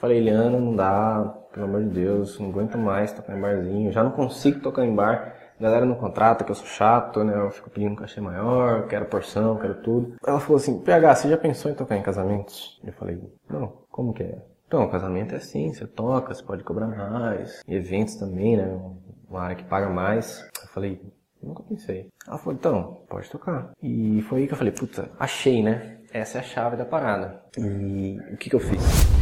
Falei, Eliana, não dá, pelo amor de Deus, não aguento mais tocar em barzinho, já não consigo tocar em bar. Galera não contrata, que eu sou chato, né? Eu fico pedindo um cachê maior, quero porção, quero tudo. Ela falou assim, PH, você já pensou em tocar em casamentos? Eu falei, não, como que é? Então, casamento é assim, você toca, você pode cobrar mais. E eventos também, né? Uma área que paga mais. Eu falei, nunca pensei. Ela falou, então, pode tocar. E foi aí que eu falei, puta, achei, né? Essa é a chave da parada. E o que que eu fiz?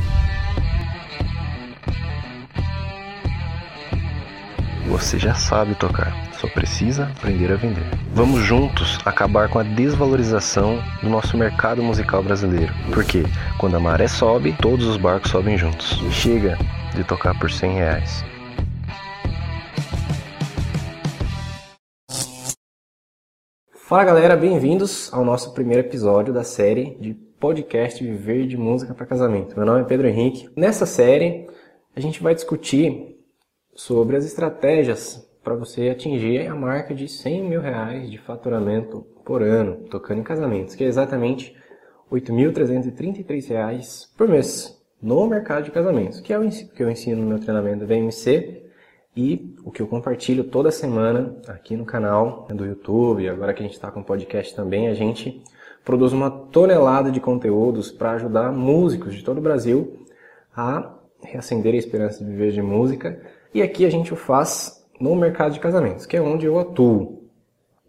Você já sabe tocar, só precisa aprender a vender. Vamos juntos acabar com a desvalorização do nosso mercado musical brasileiro. Porque quando a maré sobe, todos os barcos sobem juntos. Chega de tocar por 100 reais. Fala galera, bem-vindos ao nosso primeiro episódio da série de podcast Viver de Música para Casamento. Meu nome é Pedro Henrique. Nessa série, a gente vai discutir sobre as estratégias para você atingir a marca de 100 mil reais de faturamento por ano, tocando em casamentos, que é exatamente 8.333 reais por mês no mercado de casamentos, que é o que eu ensino no meu treinamento VMC e o que eu compartilho toda semana aqui no canal do YouTube. Agora que a gente está com podcast também, a gente produz uma tonelada de conteúdos para ajudar músicos de todo o Brasil a reacender a esperança de viver de música e aqui a gente o faz no mercado de casamentos, que é onde eu atuo.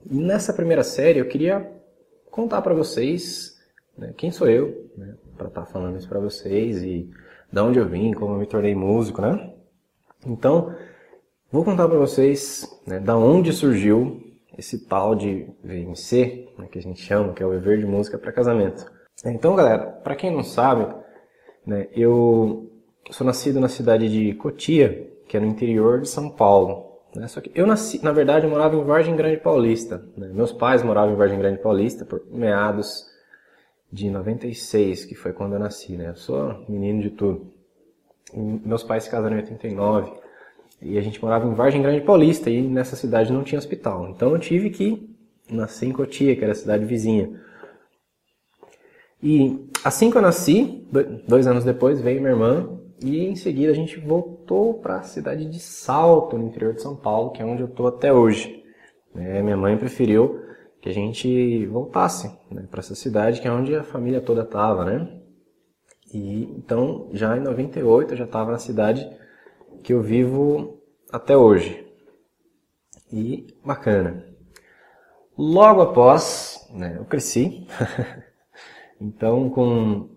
E nessa primeira série eu queria contar para vocês né, quem sou eu, né, para estar tá falando isso para vocês e de onde eu vim, como eu me tornei músico, né? Então, vou contar para vocês né, da onde surgiu esse tal de VMC, né, que a gente chama, que é o Viver de Música para Casamento. Então, galera, para quem não sabe, né, eu sou nascido na cidade de Cotia, que é no interior de São Paulo. Né? Só que eu nasci, na verdade, eu morava em Vargem Grande Paulista. Né? Meus pais moravam em Vargem Grande Paulista por meados de 96, que foi quando eu nasci, né? Eu sou menino de tudo. E meus pais se casaram em 89 e a gente morava em Vargem Grande Paulista e nessa cidade não tinha hospital. Então eu tive que nascer em Cotia, que era a cidade vizinha. E assim que eu nasci, dois anos depois, veio minha irmã e em seguida a gente voltou para a cidade de Salto, no interior de São Paulo, que é onde eu estou até hoje. É, minha mãe preferiu que a gente voltasse né, para essa cidade, que é onde a família toda estava, né? E então, já em 98, eu já estava na cidade que eu vivo até hoje. E bacana. Logo após, né, eu cresci. então, com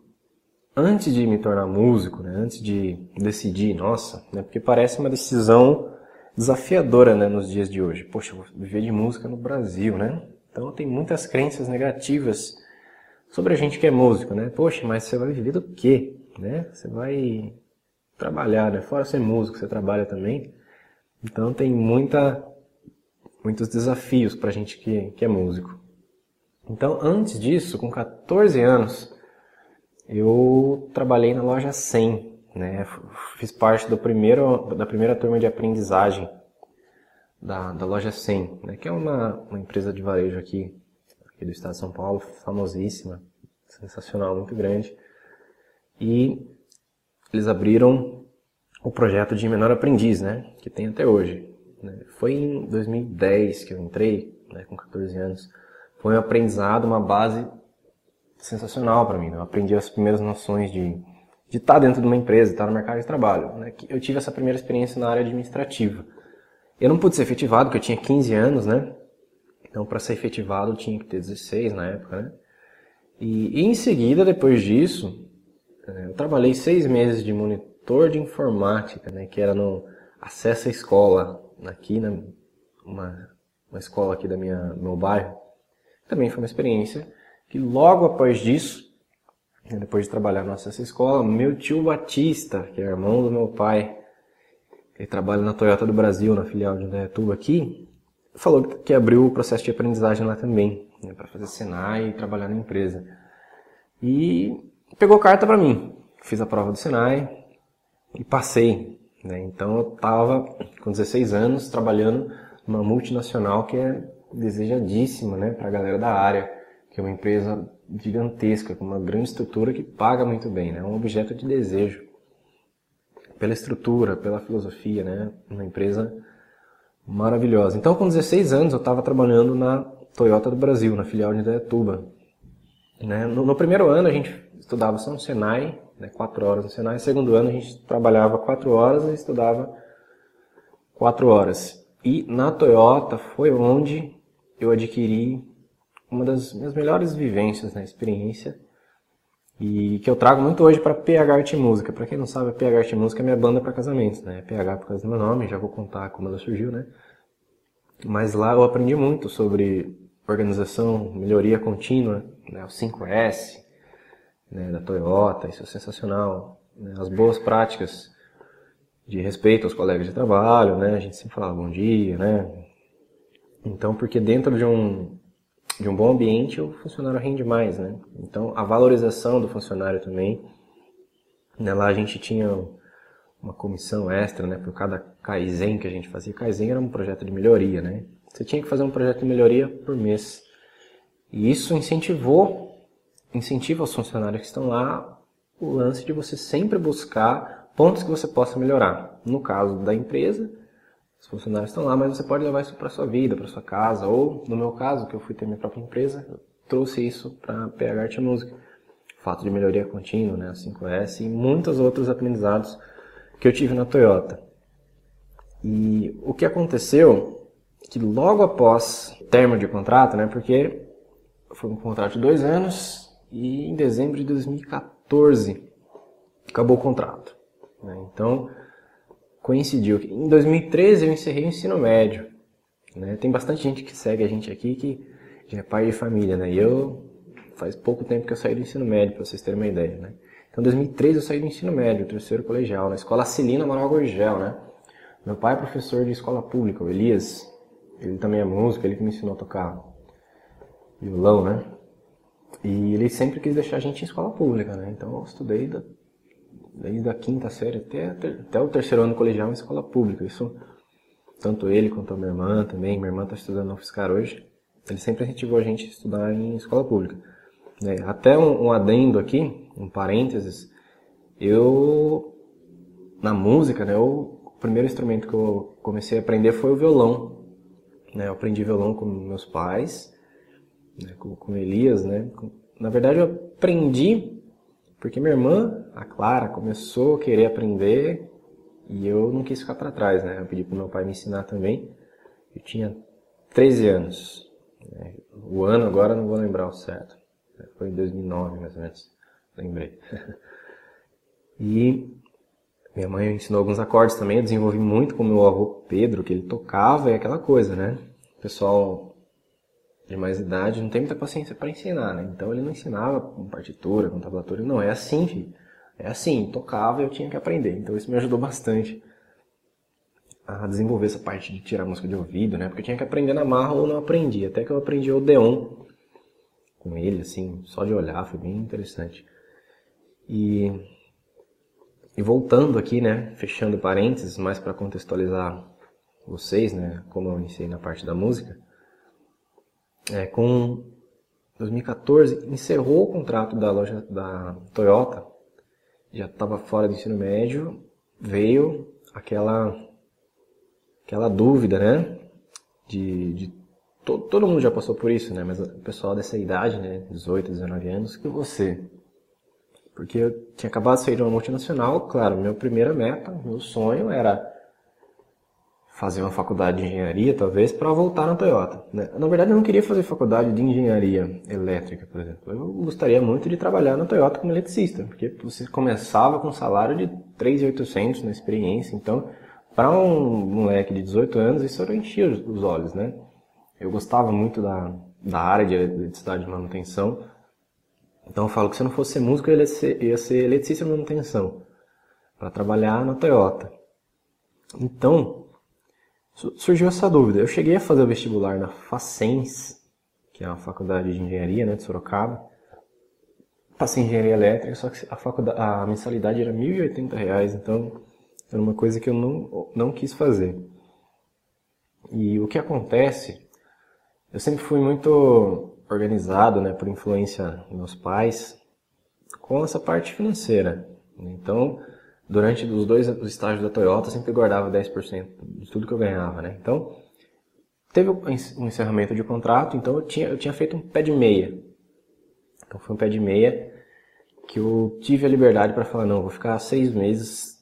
antes de me tornar músico, né, antes de decidir, nossa, né, porque parece uma decisão desafiadora né, nos dias de hoje. Poxa, eu vou viver de música no Brasil, né? Então tem muitas crenças negativas sobre a gente que é músico, né? Poxa, mas você vai viver do quê? Né? Você vai trabalhar, né? Fora ser músico, você trabalha também. Então tem muita, muitos desafios para a gente que, que é músico. Então antes disso, com 14 anos, eu trabalhei na loja 100, né? Fiz parte do primeiro, da primeira turma de aprendizagem da, da loja 100, né? que é uma, uma empresa de varejo aqui, aqui do estado de São Paulo, famosíssima, sensacional, muito grande. E eles abriram o projeto de menor aprendiz, né? Que tem até hoje. Né? Foi em 2010 que eu entrei, né? com 14 anos. Foi um aprendizado, uma base sensacional para mim. Né? Eu aprendi as primeiras noções de de estar tá dentro de uma empresa, estar tá no mercado de trabalho. Né? Eu tive essa primeira experiência na área administrativa. Eu não pude ser efetivado, porque eu tinha 15 anos, né? Então, para ser efetivado, eu tinha que ter 16 na época, né? E, e em seguida, depois disso, é, eu trabalhei seis meses de monitor de informática, né? Que era no Acesso à Escola, aqui na uma, uma escola aqui da minha, do meu bairro. Também foi uma experiência que logo após disso, depois de trabalhar nessa escola, meu tio Batista, que é irmão do meu pai, ele trabalha na Toyota do Brasil, na filial de Indaiatuba aqui, falou que abriu o processo de aprendizagem lá também, né, para fazer Senai e trabalhar na empresa. E pegou carta para mim. Fiz a prova do Senai e passei. Né? Então eu estava com 16 anos trabalhando numa multinacional que é desejadíssima né, para a galera da área que é uma empresa gigantesca, com uma grande estrutura que paga muito bem, né? É um objeto de desejo. pela estrutura, pela filosofia, né? Uma empresa maravilhosa. Então, com 16 anos, eu estava trabalhando na Toyota do Brasil, na filial de Indaiatuba. Né? No, no, primeiro ano, a gente estudava só no Senai, né? quatro horas no Senai. No segundo ano, a gente trabalhava quatro horas e estudava quatro horas. E na Toyota foi onde eu adquiri uma das minhas melhores vivências na né? experiência e que eu trago muito hoje para PH Arte Música. Para quem não sabe, a PH Arte Música é minha banda para casamentos, né? PH por causa do meu nome, já vou contar como ela surgiu, né? Mas lá eu aprendi muito sobre organização, melhoria contínua, né? o 5S né? da Toyota, isso é sensacional. Né? As boas práticas de respeito aos colegas de trabalho, né? A gente sempre falava bom dia, né? Então, porque dentro de um de um bom ambiente, o funcionário rende mais, né? Então, a valorização do funcionário também. Né? Lá a gente tinha uma comissão extra, né? Por cada Kaizen que a gente fazia. Kaizen era um projeto de melhoria, né? Você tinha que fazer um projeto de melhoria por mês. E isso incentivou, incentiva os funcionários que estão lá o lance de você sempre buscar pontos que você possa melhorar. No caso da empresa, os funcionários estão lá, mas você pode levar isso para sua vida, para sua casa, ou no meu caso, que eu fui ter minha própria empresa, eu trouxe isso para PH Arte Música. O fato de melhoria contínua, né, a 5S e muitos outros aprendizados que eu tive na Toyota. E o que aconteceu que logo após o término de contrato, né, porque foi um contrato de dois anos e em dezembro de 2014 acabou o contrato. Né? Então coincidiu. Em 2013 eu encerrei o ensino médio. Né? Tem bastante gente que segue a gente aqui que já é pai de família, né? E eu faz pouco tempo que eu saí do ensino médio, para vocês terem uma ideia, né? Então, em 2013 eu saí do ensino médio, terceiro colegial, na escola Celina Manuel Gorgel, né? Meu pai é professor de escola pública, o Elias. Ele também é músico, ele que me ensinou a tocar violão, né? E ele sempre quis deixar a gente em escola pública, né? Então eu estudei desde a quinta série até, até o terceiro ano colegial em escola pública. Isso, tanto ele quanto a minha irmã também. Minha irmã está estudando no UFSCar hoje. Ele sempre incentivou a gente a estudar em escola pública. É, até um, um, adendo aqui, um parênteses, eu, na música, né, eu, o primeiro instrumento que eu comecei a aprender foi o violão. Né, eu aprendi violão com meus pais, né, com, com Elias, né. Na verdade, eu aprendi porque minha irmã, a Clara, começou a querer aprender e eu não quis ficar para trás, né? Eu pedi para meu pai me ensinar também. Eu tinha 13 anos. Né? O ano agora não vou lembrar o certo. Foi em 2009, mais ou menos. Lembrei. e minha mãe ensinou alguns acordes também. Eu desenvolvi muito com meu avô Pedro, que ele tocava e aquela coisa, né? O pessoal de mais idade não tem muita paciência para ensinar, né? Então ele não ensinava com partitura, com tablatura, não, é assim, filho. É assim, tocava e eu tinha que aprender. Então isso me ajudou bastante a desenvolver essa parte de tirar música de ouvido, né? Porque eu tinha que aprender na marra ou não aprendi. Até que eu aprendi o Odeon com ele, assim, só de olhar, foi bem interessante. E, e voltando aqui, né? Fechando parênteses, mais para contextualizar vocês, né? Como eu iniciei na parte da música é, com 2014, encerrou o contrato da loja da Toyota, já estava fora do ensino médio, veio aquela aquela dúvida, né? De, de to, todo mundo já passou por isso, né? Mas o pessoal dessa idade, né? 18, 19 anos, que você? Porque eu tinha acabado de sair de uma multinacional, claro, minha primeira meta, meu sonho era fazer uma faculdade de engenharia, talvez, para voltar na Toyota. Né? Na verdade, eu não queria fazer faculdade de engenharia elétrica, por exemplo. Eu gostaria muito de trabalhar na Toyota como eletricista, porque você começava com um salário de 3.800 na experiência. Então, para um moleque de 18 anos, isso era enchia os olhos, né? Eu gostava muito da, da área de eletricidade de manutenção. Então, eu falo que se eu não fosse ser músico, eu ia ser, ia ser eletricista de manutenção, para trabalhar na Toyota. Então, surgiu essa dúvida. Eu cheguei a fazer o vestibular na Facens, que é uma faculdade de engenharia né, de Sorocaba. Passei em engenharia elétrica, só que a, faculdade, a mensalidade era R$ 1.080, então era uma coisa que eu não, não quis fazer. E o que acontece, eu sempre fui muito organizado, né, por influência dos meus pais, com essa parte financeira. Então, durante os dois estágios da Toyota, sempre guardava 10% de tudo que eu ganhava, né? Então, teve um encerramento de contrato, então eu tinha, eu tinha feito um pé de meia. Então foi um pé de meia que eu tive a liberdade para falar, não, vou ficar seis meses,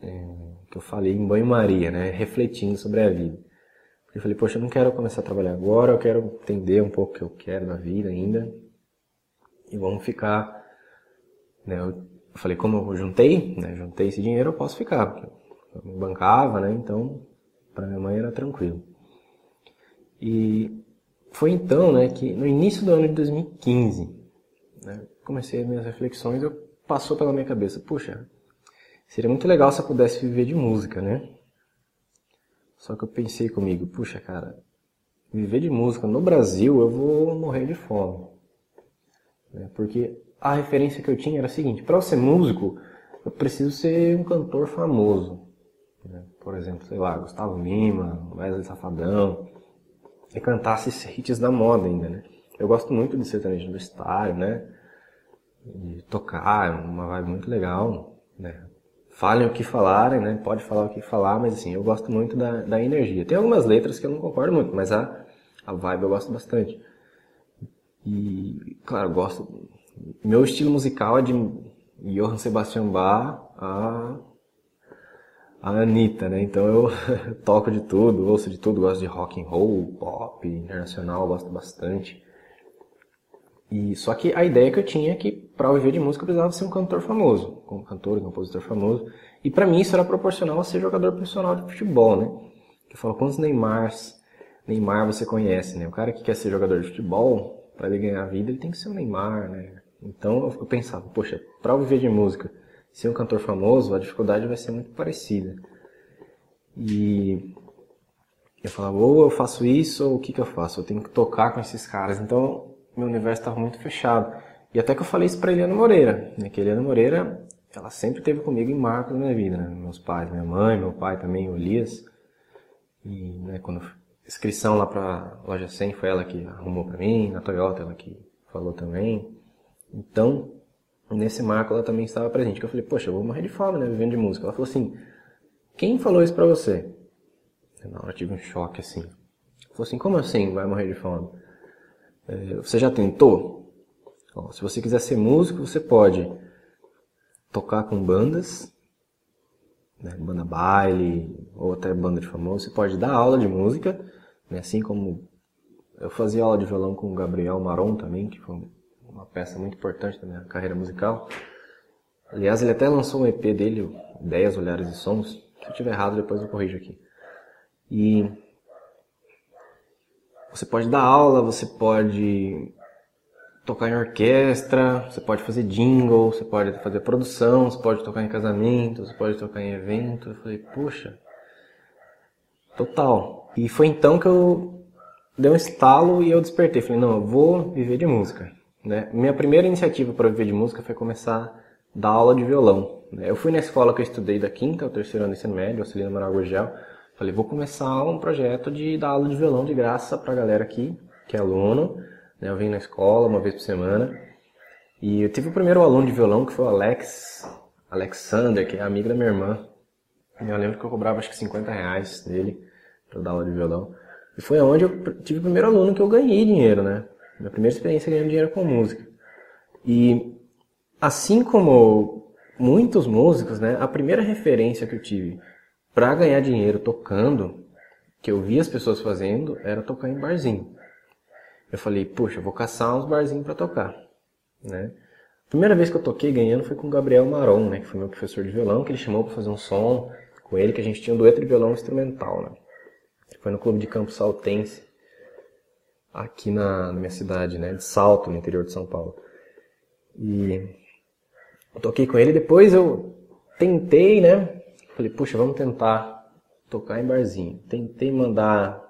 é, que eu falei em banho-maria, né? Refletindo sobre a vida. Eu falei, poxa, eu não quero começar a trabalhar agora, eu quero entender um pouco o que eu quero na vida ainda. E vamos ficar. Né, eu falei, como eu juntei, né, juntei esse dinheiro, eu posso ficar. Porque eu bancava, né? Então, para minha mãe era tranquilo. E foi então, né, que no início do ano de 2015, né, comecei as minhas reflexões, eu passou pela minha cabeça, puxa, seria muito legal se eu pudesse viver de música, né? Só que eu pensei comigo, puxa, cara, viver de música no Brasil eu vou morrer de fome. Né? Porque a referência que eu tinha era a seguinte: para eu ser músico, eu preciso ser um cantor famoso. Né? Por exemplo, sei lá, Gustavo Lima, Wesley Safadão, e cantar esses hits da moda ainda, né? Eu gosto muito de sertanejo universitário, né? De tocar, é uma vibe muito legal, né? falem o que falarem, né? Pode falar o que falar, mas assim, eu gosto muito da, da energia. Tem algumas letras que eu não concordo muito, mas a, a vibe eu gosto bastante. E, claro, gosto. Meu estilo musical é de Johann Sebastian Bach a, a Anitta, né? Então eu toco de tudo, ouço de tudo, gosto de rock and roll, pop, internacional, gosto bastante. E só que a ideia que eu tinha é que para viver de música eu precisava ser um cantor famoso, um cantor e compositor famoso. E para mim isso era proporcional a ser jogador profissional de futebol, né? Eu falo, quantos Neymars, Neymar você conhece, né? O cara que quer ser jogador de futebol, para ele ganhar vida, ele tem que ser um Neymar, né? Então eu pensava, poxa, para viver de música, ser um cantor famoso, a dificuldade vai ser muito parecida. E eu falava, ou eu faço isso, ou o que que eu faço? Eu tenho que tocar com esses caras. Então meu universo estava muito fechado. E até que eu falei isso para Eliana Moreira, né? que Eliana Moreira, ela sempre teve comigo em marcos na minha vida, né? Meus pais, minha mãe, meu pai também, o Elias. E né, quando inscrição lá para loja 100 foi ela que arrumou para mim, na Toyota ela que falou também. Então, nesse marco ela também estava presente. Que eu falei, poxa, eu vou morrer de fome, né, vivendo de música. Ela falou assim, quem falou isso para você? Na hora eu tive um choque assim. Ela falou assim, como assim vai morrer de fome? É, você já tentou? Se você quiser ser músico, você pode tocar com bandas, né, banda baile, ou até banda de famoso. Você pode dar aula de música, né, assim como eu fazia aula de violão com o Gabriel Maron também, que foi uma peça muito importante da minha carreira musical. Aliás, ele até lançou um EP dele, 10 Olhares e Sons. Se eu estiver errado, depois eu corrijo aqui. E você pode dar aula, você pode tocar em orquestra, você pode fazer jingle, você pode fazer produção, você pode tocar em casamento, você pode tocar em evento. Eu falei, puxa, total. E foi então que eu dei um estalo e eu despertei. Falei, não, eu vou viver de música. Né? Minha primeira iniciativa para viver de música foi começar a dar aula de violão. Né? Eu fui na escola que eu estudei da quinta ao terceiro ano do ensino médio, Auxiliano Manuel Gurgel, Falei, vou começar um projeto de dar aula de violão de graça pra galera aqui, que é aluno. Né? Eu venho na escola uma vez por semana. E eu tive o primeiro aluno de violão, que foi o Alex, Alexander, que é amigo da minha irmã. E eu lembro que eu cobrava acho que 50 reais dele para dar aula de violão. E foi onde eu tive o primeiro aluno que eu ganhei dinheiro, né? Minha primeira experiência ganhando dinheiro com música. E assim como muitos músicos, né? A primeira referência que eu tive para ganhar dinheiro tocando, que eu vi as pessoas fazendo, era tocar em barzinho. Eu falei, puxa, vou caçar uns barzinhos para tocar, né? Primeira vez que eu toquei ganhando foi com o Gabriel Maron, né, que foi meu professor de violão, que ele chamou para fazer um som com ele, que a gente tinha um dueto de violão instrumental, né? Foi no clube de campo saltense, aqui na, na minha cidade, né, de Salto, no interior de São Paulo. E eu toquei com ele, depois eu tentei, né, Falei, puxa, vamos tentar tocar em barzinho. Tentei mandar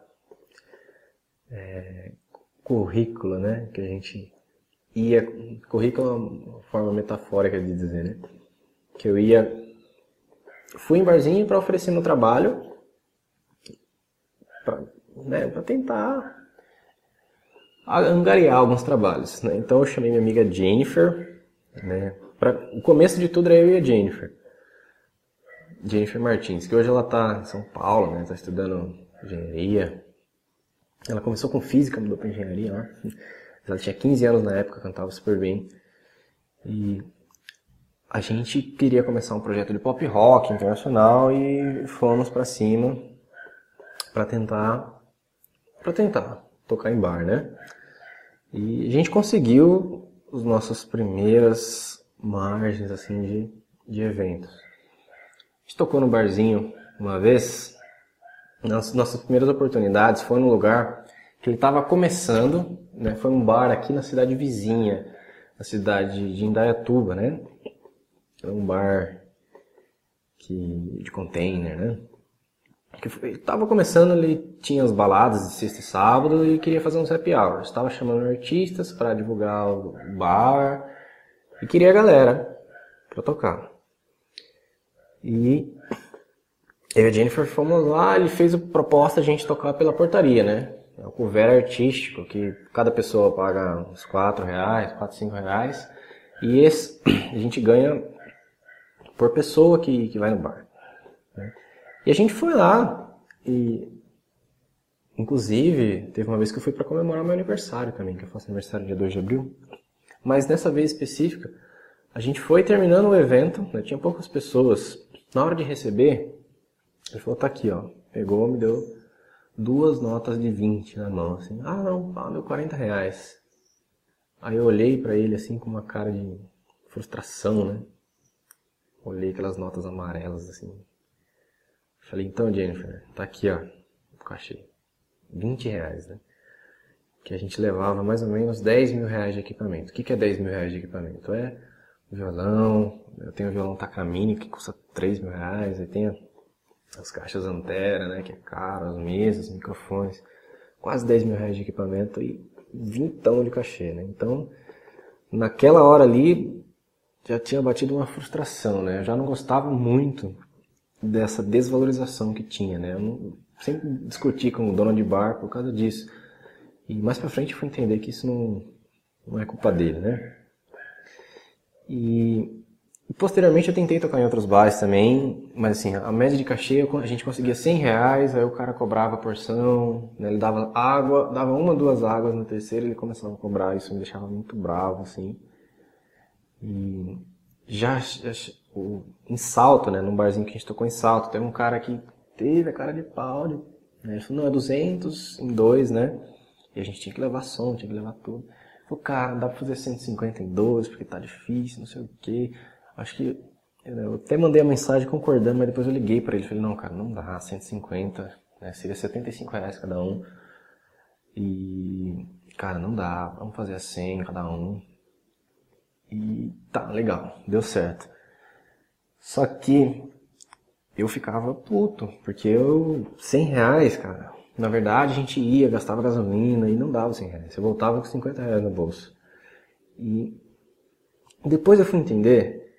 é, currículo, né? Que a gente ia. Currículo é uma forma metafórica de dizer, né? Que eu ia. Fui em barzinho para oferecer meu trabalho. Para né, tentar angariar alguns trabalhos. Né? Então eu chamei minha amiga Jennifer. Né? Pra, o começo de tudo era eu e a Jennifer. Jennifer Martins, que hoje ela está em São Paulo, né? Está estudando engenharia. Ela começou com física, mudou para engenharia? Ela tinha 15 anos na época, cantava super bem. E a gente queria começar um projeto de pop rock internacional e fomos para cima para tentar para tentar tocar em bar, né? E a gente conseguiu as nossas primeiras margens assim de, de eventos. A gente tocou no barzinho uma vez. Nas nossas primeiras oportunidades foi num lugar que ele estava começando, né? Foi um bar aqui na cidade vizinha, na cidade de Indaiatuba, né? Era um bar que, de container, né? Que estava começando, ele tinha as baladas de sexta e sábado e queria fazer uns happy hours. Estava chamando artistas para divulgar o bar e queria a galera para tocar. E eu e a Jennifer fomos lá, ele fez a proposta a gente tocar pela portaria, né? É o cover artístico, que cada pessoa paga uns 4 reais, 4, 5 reais. E esse a gente ganha por pessoa que, que vai no bar. Né? E a gente foi lá e inclusive teve uma vez que eu fui para comemorar meu aniversário também, que eu faço aniversário dia 2 de abril. Mas nessa vez específica, a gente foi terminando o evento, né? tinha poucas pessoas. Na hora de receber, ele falou, tá aqui, ó. Pegou, me deu duas notas de 20 na mão, assim. Ah, não, ah, deu 40 reais. Aí eu olhei para ele, assim, com uma cara de frustração, né? Olhei aquelas notas amarelas, assim. Falei, então, Jennifer, tá aqui, ó, o cachê. 20 reais, né? Que a gente levava mais ou menos 10 mil reais de equipamento. O que, que é 10 mil reais de equipamento? É violão, eu tenho o violão Takamine que custa 3 mil reais, aí tem as caixas Antera, né, que é caro, as mesas, microfones, quase 10 mil reais de equipamento e vintão de cachê, né? Então, naquela hora ali, já tinha batido uma frustração, né? Eu já não gostava muito dessa desvalorização que tinha, né? Eu não, sempre discuti com o dono de bar por causa disso. E mais pra frente eu fui entender que isso não, não é culpa dele, né? E e posteriormente eu tentei tocar em outros bares também, mas assim, a média de cachê a gente conseguia 100 reais, aí o cara cobrava a porção, né, ele dava água, dava uma, duas águas no terceiro ele começava a cobrar, isso me deixava muito bravo, assim. E já, já em Salto, né, num barzinho que a gente tocou em Salto, tem um cara que teve a cara de pau, né, ele falou, não, é 200 em dois, né, e a gente tinha que levar som, tinha que levar tudo. Falei, cara, dá pra fazer 150 em dois, porque tá difícil, não sei o quê. Acho que eu até mandei a mensagem concordando, mas depois eu liguei para ele. Falei, não, cara, não dá, 150, né? Seria 75 reais cada um. E, cara, não dá, vamos fazer a 100 cada um. E tá, legal, deu certo. Só que eu ficava puto, porque eu, 100 reais, cara, na verdade a gente ia, gastava gasolina e não dava 100 reais. Eu voltava com 50 reais no bolso. E depois eu fui entender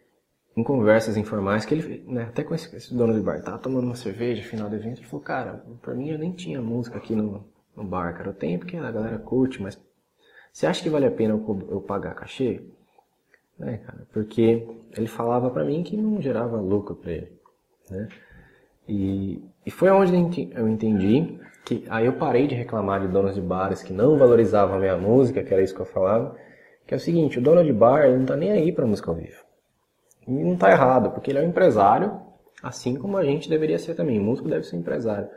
em conversas informais que ele, né, até com esse, esse, dono do bar, tava tomando uma cerveja final do evento, ele falou, cara, pra mim eu nem tinha música aqui no, no bar, cara, eu tenho porque a galera curte, mas você acha que vale a pena eu, eu pagar cachê? Né, cara, porque ele falava pra mim que não gerava lucro pra ele, né, e, e foi onde eu entendi que aí eu parei de reclamar de donos de bares que não valorizavam a minha música, que era isso que eu falava, que é o seguinte, o dono de bar ele não tá nem aí pra música ao vivo. E não está errado, porque ele é um empresário, assim como a gente deveria ser também. O músico deve ser empresário.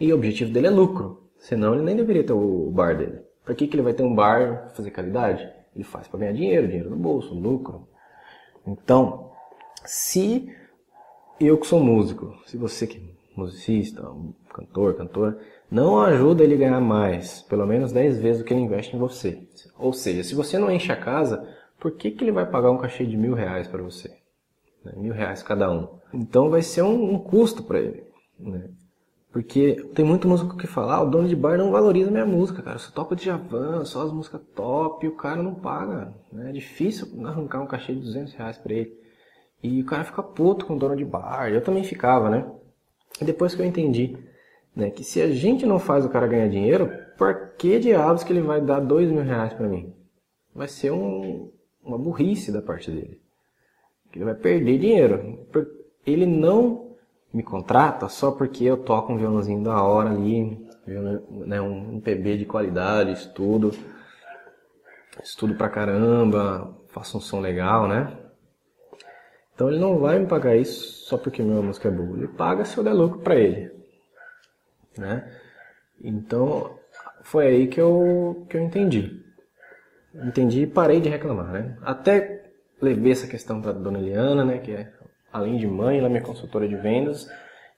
E o objetivo dele é lucro. Senão ele nem deveria ter o bar dele. Para que, que ele vai ter um bar fazer qualidade? Ele faz para ganhar dinheiro, dinheiro no bolso, lucro. Então, se eu que sou músico, se você que é musicista, cantor, cantora, não ajuda ele a ganhar mais, pelo menos 10 vezes o que ele investe em você. Ou seja, se você não enche a casa, por que, que ele vai pagar um cachê de mil reais para você? Né? Mil reais cada um. Então vai ser um, um custo para ele. Né? Porque tem muito músico que fala, ah, o dono de bar não valoriza minha música, cara. Só toco de Javan, só as músicas top, e o cara não paga. Né? É difícil arrancar um cachê de 200 reais pra ele. E o cara fica puto com o dono de bar. Eu também ficava, né? E depois que eu entendi né, que se a gente não faz o cara ganhar dinheiro, por que diabos que ele vai dar dois mil reais pra mim? Vai ser um, uma burrice da parte dele. Ele vai perder dinheiro. ele não me contrata só porque eu toco um violãozinho da hora ali, né, um PB de qualidade, estudo, estudo pra caramba, faço um som legal, né? Então ele não vai me pagar isso só porque minha música é boa. Ele paga se eu der lucro para ele, né? Então foi aí que eu que eu entendi. Entendi e parei de reclamar, né? Até levei essa questão para dona Eliana, né, que é além de mãe, ela é minha consultora de vendas.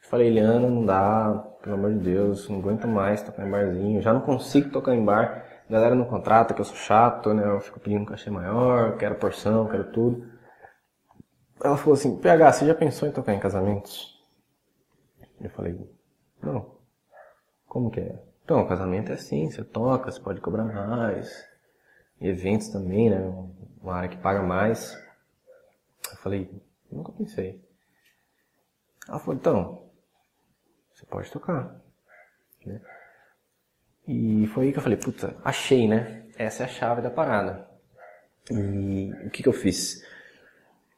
Falei, Eliana, não dá, pelo amor de Deus, não aguento mais tocar em barzinho, já não consigo tocar em bar. A galera não contrata, que eu sou chato, né? Eu fico pedindo um cachê maior, quero porção, quero tudo. Ela falou assim, PH, você já pensou em tocar em casamentos? Eu falei, não. Como que é? Então, casamento é assim, você toca, você pode cobrar mais. E eventos também, né? Uma área que paga mais. Eu falei, nunca pensei. Ela falou, então, você pode tocar. Né? E foi aí que eu falei, puta, achei, né? Essa é a chave da parada. E o que, que eu fiz?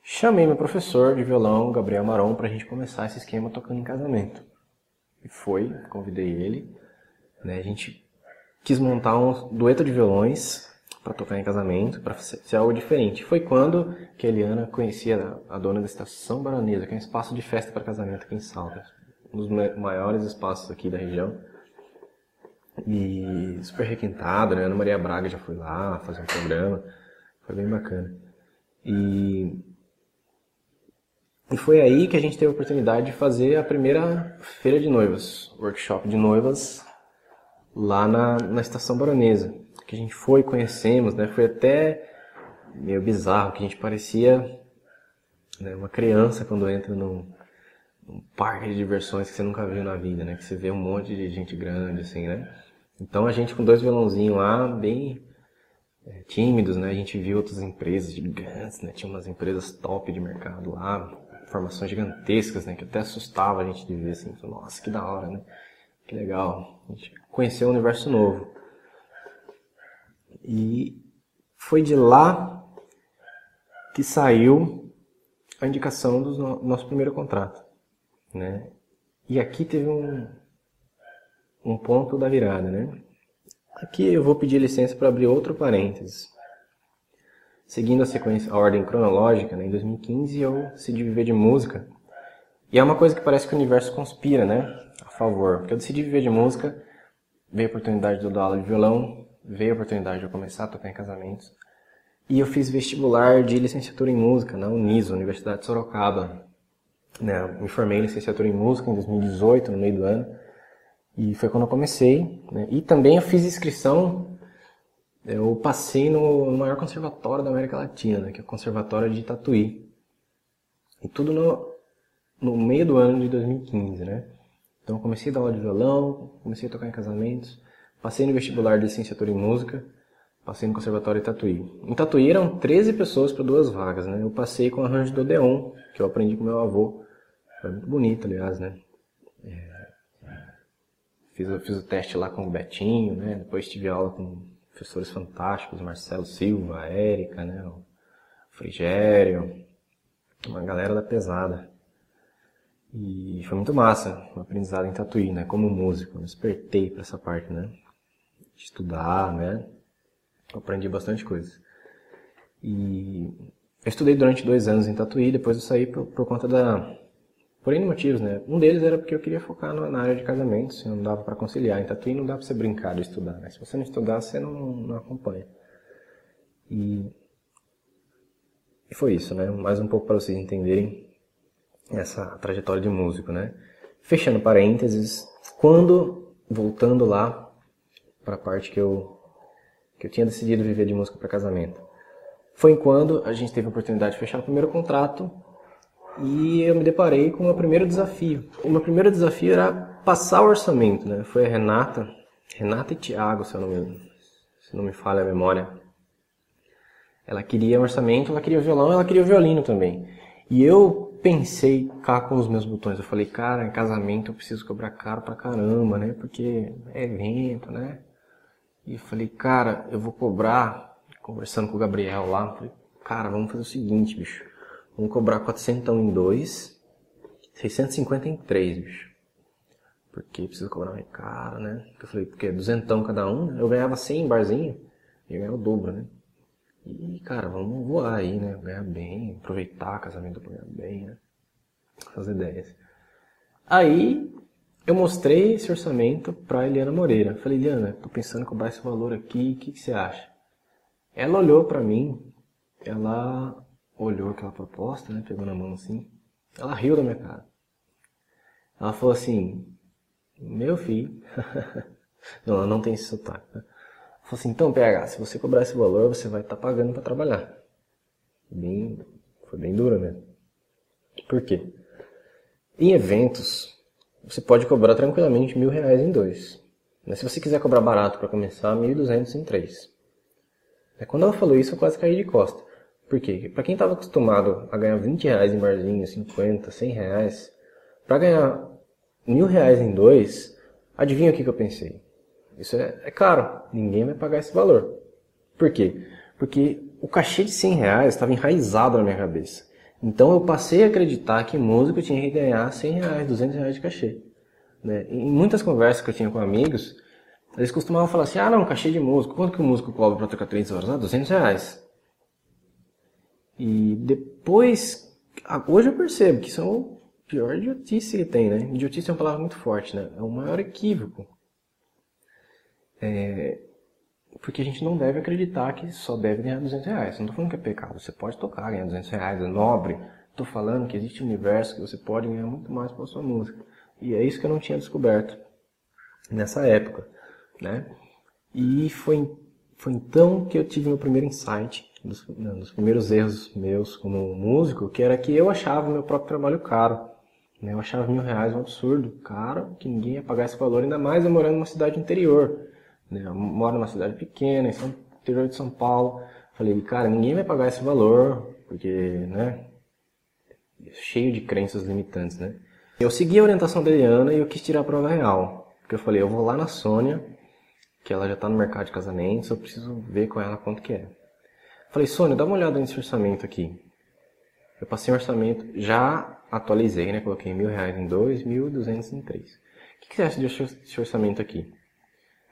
Chamei meu professor de violão, Gabriel Maron, para a gente começar esse esquema tocando em casamento. E foi, convidei ele. Né? A gente quis montar um dueto de violões para tocar em casamento, para ser algo diferente. Foi quando que a Eliana conhecia a dona da Estação Baronesa, que é um espaço de festa para casamento aqui em Salta. Um dos maiores espaços aqui da região. E super requintado, né? Ana Maria Braga já foi lá fazer um programa. Foi bem bacana. E, e foi aí que a gente teve a oportunidade de fazer a primeira feira de noivas, workshop de noivas, lá na, na Estação Baronesa. Que a gente foi, conhecemos, né? Foi até meio bizarro, que a gente parecia né, uma criança quando entra num, num parque de diversões que você nunca viu na vida, né? Que você vê um monte de gente grande, assim, né? Então a gente com dois violãozinhos lá, bem é, tímidos, né? A gente viu outras empresas gigantes, né? Tinha umas empresas top de mercado lá, formações gigantescas, né? Que até assustava a gente de ver, assim. Nossa, que da hora, né? Que legal. A gente conheceu um universo novo. E foi de lá que saiu a indicação do nosso primeiro contrato, né? E aqui teve um, um ponto da virada, né? Aqui eu vou pedir licença para abrir outro parênteses. Seguindo a sequência, a ordem cronológica, né, em 2015 eu decidi viver de música. E é uma coisa que parece que o universo conspira, né? A favor. Porque eu decidi viver de música, veio a oportunidade de eu dar aula de violão, veio a oportunidade de eu começar a tocar em casamentos. E eu fiz vestibular de licenciatura em música na Uniso, Universidade de Sorocaba. Né, me formei em licenciatura em música em 2018, no meio do ano. E foi quando eu comecei. Né? E também eu fiz inscrição, eu passei no, maior conservatório da América Latina, né? que é o Conservatório de Tatuí. E tudo no, no meio do ano de 2015, né? Então eu comecei a dar aula de violão, comecei a tocar em casamentos, passei no vestibular de licenciatura em música, passei no Conservatório Tatuí. Em Tatuí eram 13 pessoas para duas vagas, né? Eu passei com arranjo do Odeon, que eu aprendi com meu avô. Foi muito bonito, aliás, né? É Fiz, fiz o teste lá com o Betinho, né? Depois tive aula com professores fantásticos, Marcelo Silva, a Érica, né? O Frigério, uma galera da pesada. E foi muito massa o aprendizado em Tatuí, né? Como músico, eu despertei para essa parte, né? Estudar, né? Eu aprendi bastante coisa. E eu estudei durante dois anos em Tatuí, depois eu saí por, por conta da, por N motivos, né? Um deles era porque eu queria focar na área de casamentos, não dava para conciliar. Em Tatuí não dá para você brincar de estudar, né? Se você não estudar, você não, não acompanha. E, e foi isso, né? Mais um pouco para vocês entenderem essa trajetória de músico, né? Fechando parênteses, quando, voltando lá para a parte que eu, que eu tinha decidido viver de música para casamento, foi quando a gente teve a oportunidade de fechar o primeiro contrato e eu me deparei com o meu primeiro desafio. O meu primeiro desafio era passar o orçamento, né? Foi a Renata, Renata e Thiago, se, não me, se não me falha a memória. Ela queria orçamento, ela queria violão, ela queria violino também. E eu pensei cá com os meus botões. Eu falei, cara, em casamento eu preciso cobrar caro pra caramba, né? Porque é evento, né? E falei, cara, eu vou cobrar, conversando com o Gabriel lá, falei, cara, vamos fazer o seguinte, bicho Vamos cobrar 400 em dois, 653, bicho. Porque precisa cobrar mais caro, né? Eu falei, porque é duzentão cada um, né? Eu ganhava 100 em barzinho, e eu ganhava o dobro, né? E, cara, vamos voar aí, né? Ganhar bem, aproveitar casamento pra ganhar bem, né? Essas ideias. Aí, eu mostrei esse orçamento pra Eliana Moreira. Falei, Eliana, tô pensando em cobrar esse valor aqui, o que, que você acha? Ela olhou pra mim, ela olhou aquela proposta, né? Pegou na mão assim. Ela riu da minha cara. Ela falou assim, meu filho. não, ela não tem esse sotaque. Né? Ela falou assim, então PH, se você cobrar esse valor, você vai estar tá pagando para trabalhar. Bem, foi bem dura mesmo. Por quê? Em eventos, você pode cobrar tranquilamente mil reais em dois. Mas se você quiser cobrar barato para começar, mil duzentos em três. Quando ela falou isso, eu quase caí de costa. Por quê? Para quem estava acostumado a ganhar 20 reais em barzinho, 50, 100 reais, para ganhar mil reais em dois, adivinha o que, que eu pensei? Isso é, é caro, ninguém vai pagar esse valor. Por quê? Porque o cachê de 100 reais estava enraizado na minha cabeça. Então eu passei a acreditar que músico tinha que ganhar 100 reais, 200 reais de cachê. Né? Em muitas conversas que eu tinha com amigos, eles costumavam falar assim, ah não, cachê de músico, quanto que o músico cobra para tocar 3 horas? Ah, 200 reais. E depois, hoje eu percebo que são o pior idiotice que tem, né? Idiotice é uma palavra muito forte, né? É o maior equívoco. É, porque a gente não deve acreditar que só deve ganhar 200 reais. Não estou falando que é pecado, você pode tocar, ganhar 200 reais, é nobre. Estou falando que existe um universo que você pode ganhar muito mais com a sua música. E é isso que eu não tinha descoberto nessa época, né? E foi, foi então que eu tive meu primeiro insight dos, né, dos primeiros erros meus como músico, que era que eu achava meu próprio trabalho caro. Né? Eu achava mil reais um absurdo, caro, que ninguém ia pagar esse valor, ainda mais eu morando numa cidade interior. Né? Moro numa cidade pequena, em São, interior de São Paulo. Falei, cara, ninguém vai pagar esse valor, porque, né, cheio de crenças limitantes, né? Eu segui a orientação da Eliana e eu quis tirar a prova real. Porque eu falei, eu vou lá na Sônia, que ela já está no mercado de casamentos, eu preciso ver com ela quanto que é. Falei, Sônia, dá uma olhada nesse orçamento aqui. Eu passei um orçamento, já atualizei, né? Coloquei mil reais em dois, mil duzentos em três. O que, que você acha desse orçamento aqui?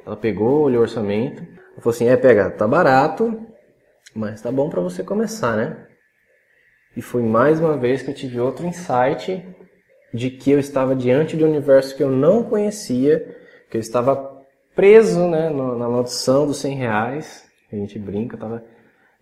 Ela pegou, olhou o orçamento, falou assim, é, pega, tá barato, mas tá bom para você começar, né? E foi mais uma vez que eu tive outro insight de que eu estava diante de um universo que eu não conhecia, que eu estava preso né, na maldição dos 100 reais, a gente brinca, estava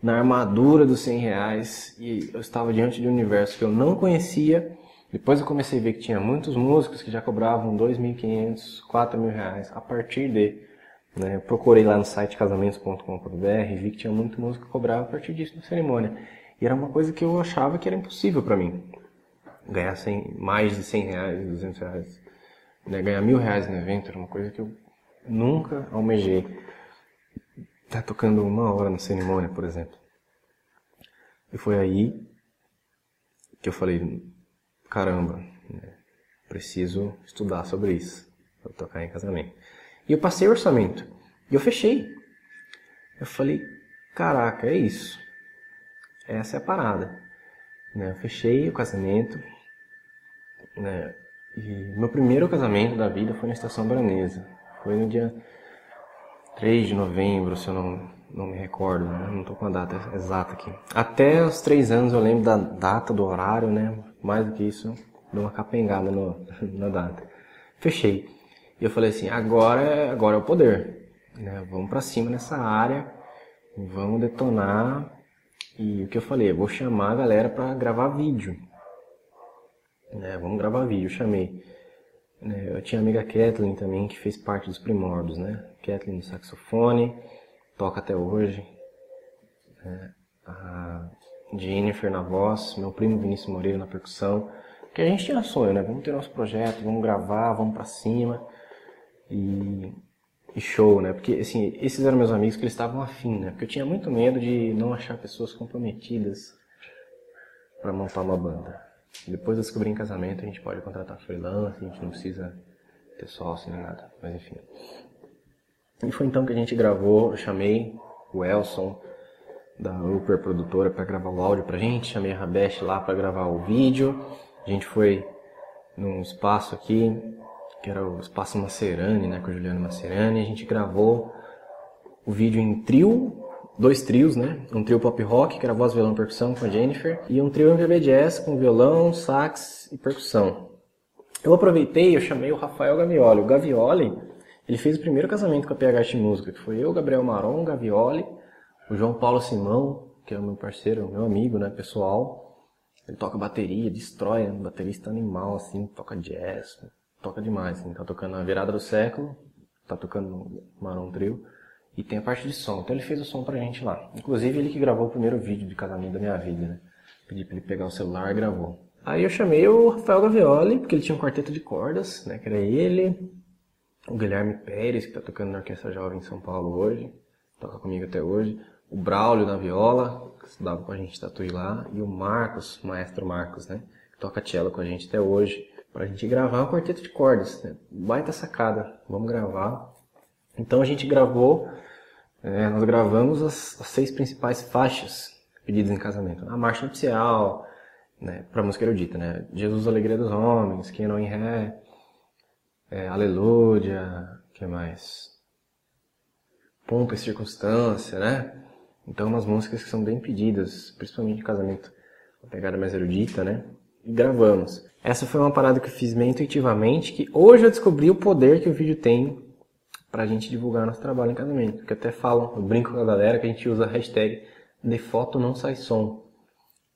na armadura dos 100 reais e eu estava diante de um universo que eu não conhecia. Depois eu comecei a ver que tinha muitos músicos que já cobravam 2.500, 4.000 reais a partir de. Né, procurei lá no site casamentos.com.br e vi que tinha muito músico que cobrava a partir disso na cerimônia. E era uma coisa que eu achava que era impossível para mim. Ganhar 100, mais de 100 reais, 200 reais. Né, ganhar mil reais no evento era uma coisa que eu nunca almejei tá tocando uma hora na cerimônia, por exemplo. E foi aí que eu falei, caramba, né, preciso estudar sobre isso, para tocar em casamento. E eu passei o orçamento, e eu fechei. Eu falei, caraca, é isso. Essa é a parada. Né, eu fechei o casamento, né, e meu primeiro casamento da vida foi na Estação Branesa. Foi no dia 3 de novembro, se eu não, não me recordo, né? não estou com a data exata aqui. Até os três anos eu lembro da data, do horário, né? Mais do que isso, dou uma capengada no, na data. Fechei. E eu falei assim, agora, agora é o poder. Né? Vamos para cima nessa área, vamos detonar. E o que eu falei, eu vou chamar a galera para gravar vídeo. Né? Vamos gravar vídeo, eu chamei. Né? Eu tinha a amiga Kathleen também, que fez parte dos primórdios, né? Kathleen no saxofone, toca até hoje. Né? A Jennifer na voz, meu primo Vinícius Moreira na percussão. Que a gente tinha sonho, né? Vamos ter nosso projeto, vamos gravar, vamos para cima. E, e, show, né? Porque, assim, esses eram meus amigos que eles estavam afim, né? Porque eu tinha muito medo de não achar pessoas comprometidas para montar uma banda. Depois eu descobri em casamento, a gente pode contratar freelance, a gente não precisa ter sócio nem nada. Mas enfim. E foi então que a gente gravou, eu chamei o Elson da Upper Produtora para gravar o áudio pra gente, chamei a Rabesh lá para gravar o vídeo. A gente foi num espaço aqui, que era o espaço Macerani, né, com o Juliano Macerani. A gente gravou o vídeo em trio, dois trios, né? Um trio pop rock, que era voz, violão e percussão com a Jennifer, e um trio MPB jazz com violão, sax e percussão. Eu aproveitei, eu chamei o Rafael Gavioli. O Gavioli, ele fez o primeiro casamento com a PH Música, que foi eu, Gabriel Maron, Gavioli, o João Paulo Simão, que é o meu parceiro, meu amigo, né, pessoal. Ele toca bateria, destrói, né, baterista animal, assim, toca jazz, toca demais, assim, tá tocando na virada do século, tá tocando Maron Trio, e tem a parte de som. Então ele fez o som pra gente lá. Inclusive ele que gravou o primeiro vídeo de casamento da minha vida, né. Pedi pra ele pegar o celular e gravou. Aí eu chamei o Rafael Gavioli, porque ele tinha um quarteto de cordas, né, que era ele, o Guilherme Pérez, que tá tocando na Orquestra Jovem em São Paulo hoje, toca comigo até hoje, o Braulio na viola, que estudava com a gente tatuí lá, e o Marcos, o maestro Marcos, né, que toca cello com a gente até hoje, pra gente gravar um quarteto de cordas, né, baita sacada, vamos gravar. Então a gente gravou, é, nós gravamos as, as seis principais faixas pedidas em casamento, a marcha nupcial, né, para música erudita, né? Jesus, Alegria dos Homens, Quem não em Ré, é, Aleluia, que mais? Pompa e Circunstância, né? Então, umas músicas que são bem pedidas, principalmente em casamento, uma pegada mais erudita, né? Gravamos. Essa foi uma parada que eu fiz meio intuitivamente, que hoje eu descobri o poder que o vídeo tem pra gente divulgar nosso trabalho em casamento. Que até falam, eu brinco com a galera que a gente usa a hashtag de foto não sai som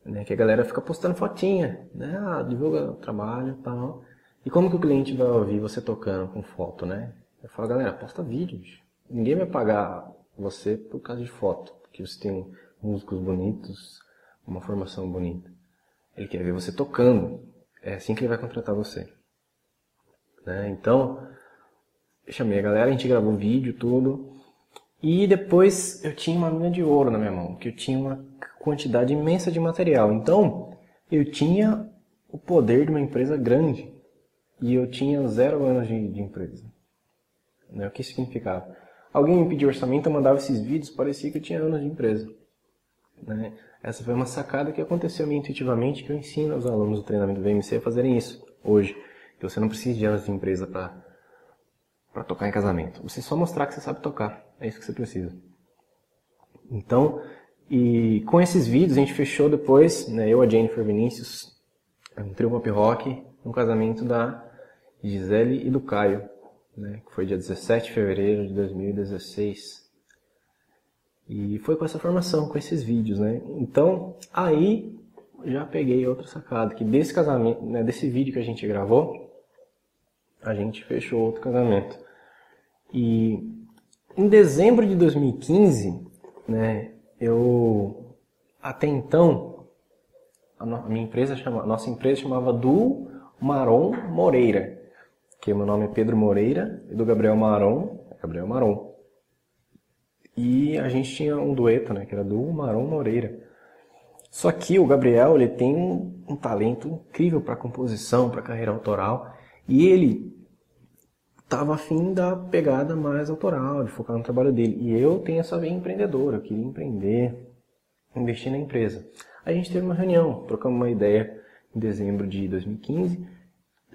né? Que a galera fica postando fotinha, né? Ah, divulga o trabalho e tal. E como que o cliente vai ouvir você tocando com foto, né? Eu falo, galera, posta vídeos. Ninguém vai pagar você por causa de foto, porque você tem músicos bonitos, uma formação bonita. Ele quer ver você tocando. É assim que ele vai contratar você. Né? Então, eu chamei a galera, a gente gravou um vídeo, tudo. E depois eu tinha uma mina de ouro na minha mão, que eu tinha uma quantidade imensa de material. Então, eu tinha o poder de uma empresa grande e eu tinha zero anos de, de empresa. Né? O que significava? Alguém me pediu orçamento, eu mandava esses vídeos, parecia que eu tinha anos de empresa. Né? Essa foi uma sacada que aconteceu meio intuitivamente, que eu ensino aos alunos do treinamento do VMC a fazerem isso hoje. Que você não precisa de anos de empresa para tocar em casamento. Você só mostrar que você sabe tocar. É isso que você precisa. Então, e com esses vídeos a gente fechou depois, né, eu, a Jennifer Vinícius, um trio pop rock, um casamento da Gisele e do Caio, né, que foi dia 17 de fevereiro de 2016. E foi com essa formação, com esses vídeos, né? Então, aí já peguei outra sacada, que desse casamento, né, desse vídeo que a gente gravou, a gente fechou outro casamento. E em dezembro de 2015, né, eu até então a, minha empresa chama, nossa empresa chamava do Maron Moreira, que meu nome é Pedro Moreira e do Gabriel Maron, Gabriel Maron. E a gente tinha um dueto, né, que era do Maron Moreira. Só que o Gabriel, ele tem um, um talento incrível para composição, para carreira autoral, e ele estava afim da pegada mais autoral, de focar no trabalho dele. E eu tenho essa veia empreendedora, eu queria empreender, investir na empresa. A gente teve uma reunião, trocamos uma ideia em dezembro de 2015.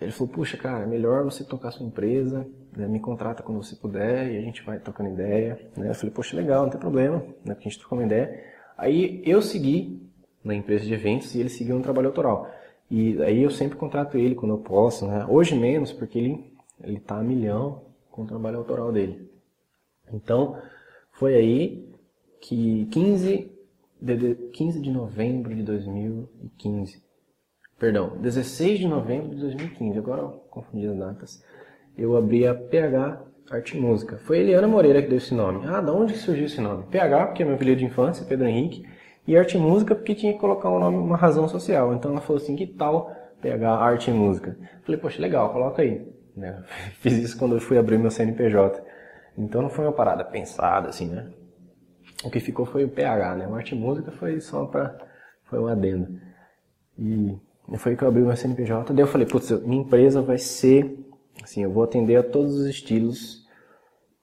Ele falou, puxa, cara, é melhor você tocar sua empresa, né, me contrata quando você puder, e a gente vai trocando ideia. Né? Eu falei, poxa, legal, não tem problema, né, porque a gente trocou uma ideia. Aí eu segui na empresa de eventos e ele seguiu no trabalho autoral. E aí eu sempre contrato ele quando eu posso, né? Hoje menos, porque ele ele está a milhão com o trabalho autoral dele. Então, foi aí que 15 de, 15 de novembro de 2015, perdão, 16 de novembro de 2015, agora confundi as datas, eu abri a PH Arte e Música. Foi Eliana Moreira que deu esse nome. Ah, da onde surgiu esse nome? PH, porque é meu apelido de infância, Pedro Henrique, e Arte e Música, porque tinha que colocar um nome, uma razão social. Então ela falou assim, que tal PH Arte e Música? Falei, poxa, legal, coloca aí. Né? Fiz isso quando eu fui abrir meu CNPJ. Então não foi uma parada pensada assim, né? O que ficou foi o PH, né? O arte e música foi só para foi um adendo. E foi que eu abri meu CNPJ, daí eu falei, putz, minha empresa vai ser assim, eu vou atender a todos os estilos.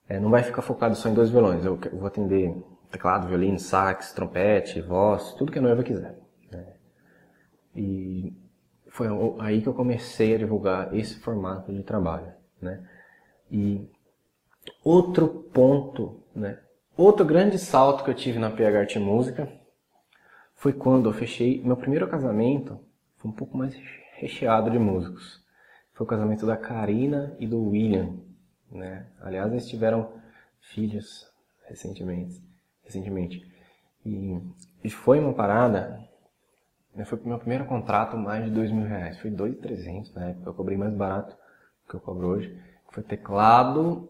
É, não vai ficar focado só em dois violões. Eu vou atender teclado, violino, sax, trompete, voz, tudo que a noiva quiser. Né? E foi aí que eu comecei a divulgar esse formato de trabalho, né? E outro ponto, né? Outro grande salto que eu tive na PH Arte Música foi quando eu fechei meu primeiro casamento, foi um pouco mais recheado de músicos. Foi o casamento da Karina e do William, né? Aliás, eles tiveram filhos recentemente, recentemente. E, e foi uma parada, né? foi o meu primeiro contrato mais de dois mil reais. Foi dois trezentos na época, eu cobrei mais barato do que eu cobro hoje. Foi teclado,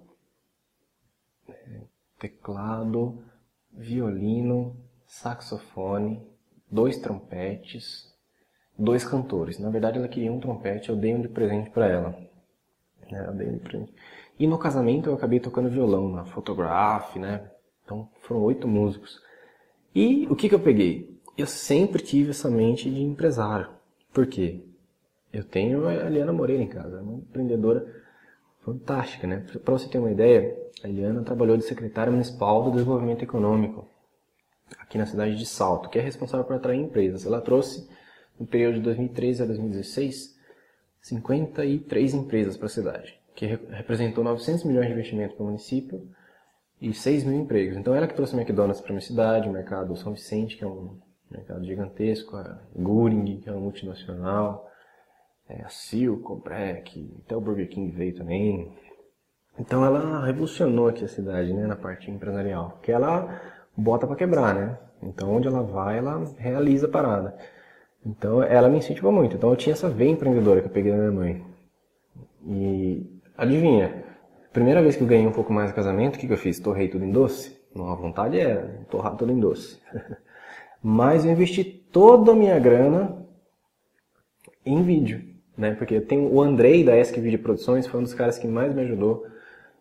teclado, violino, saxofone, dois trompetes, dois cantores. Na verdade, ela queria um trompete, eu dei um de presente para ela. Né? Eu dei um de presente. E no casamento eu acabei tocando violão na Photograph, né? Então foram oito músicos. E o que, que eu peguei? Eu sempre tive essa mente de empresário. Por quê? Eu tenho a Eliana Moreira em casa, uma empreendedora fantástica, né? Para você ter uma ideia, a Eliana trabalhou de secretária municipal do desenvolvimento econômico aqui na cidade de Salto, que é responsável por atrair empresas. Ela trouxe, no período de 2013 a 2016, 53 empresas para a cidade, que representou 900 milhões de investimento para o município e 6 mil empregos. Então ela que trouxe a McDonald's para a minha cidade, o mercado São Vicente, que é um mercado gigantesco, a Guring, que é uma multinacional, é, a Sil, Cobrec, até o Burger King veio também. Então ela revolucionou aqui a cidade, né, na parte empresarial, porque ela bota para quebrar, né? Então onde ela vai, ela realiza a parada. Então ela me incentivou muito. Então eu tinha essa veia empreendedora que eu peguei da minha mãe. E adivinha, primeira vez que eu ganhei um pouco mais no casamento, o que, que eu fiz? Torrei tudo em doce? Não, a vontade era torrar tudo em doce. Mas eu investi toda a minha grana em vídeo, né? Porque tem o Andrei da Esc Video Produções, foi um dos caras que mais me ajudou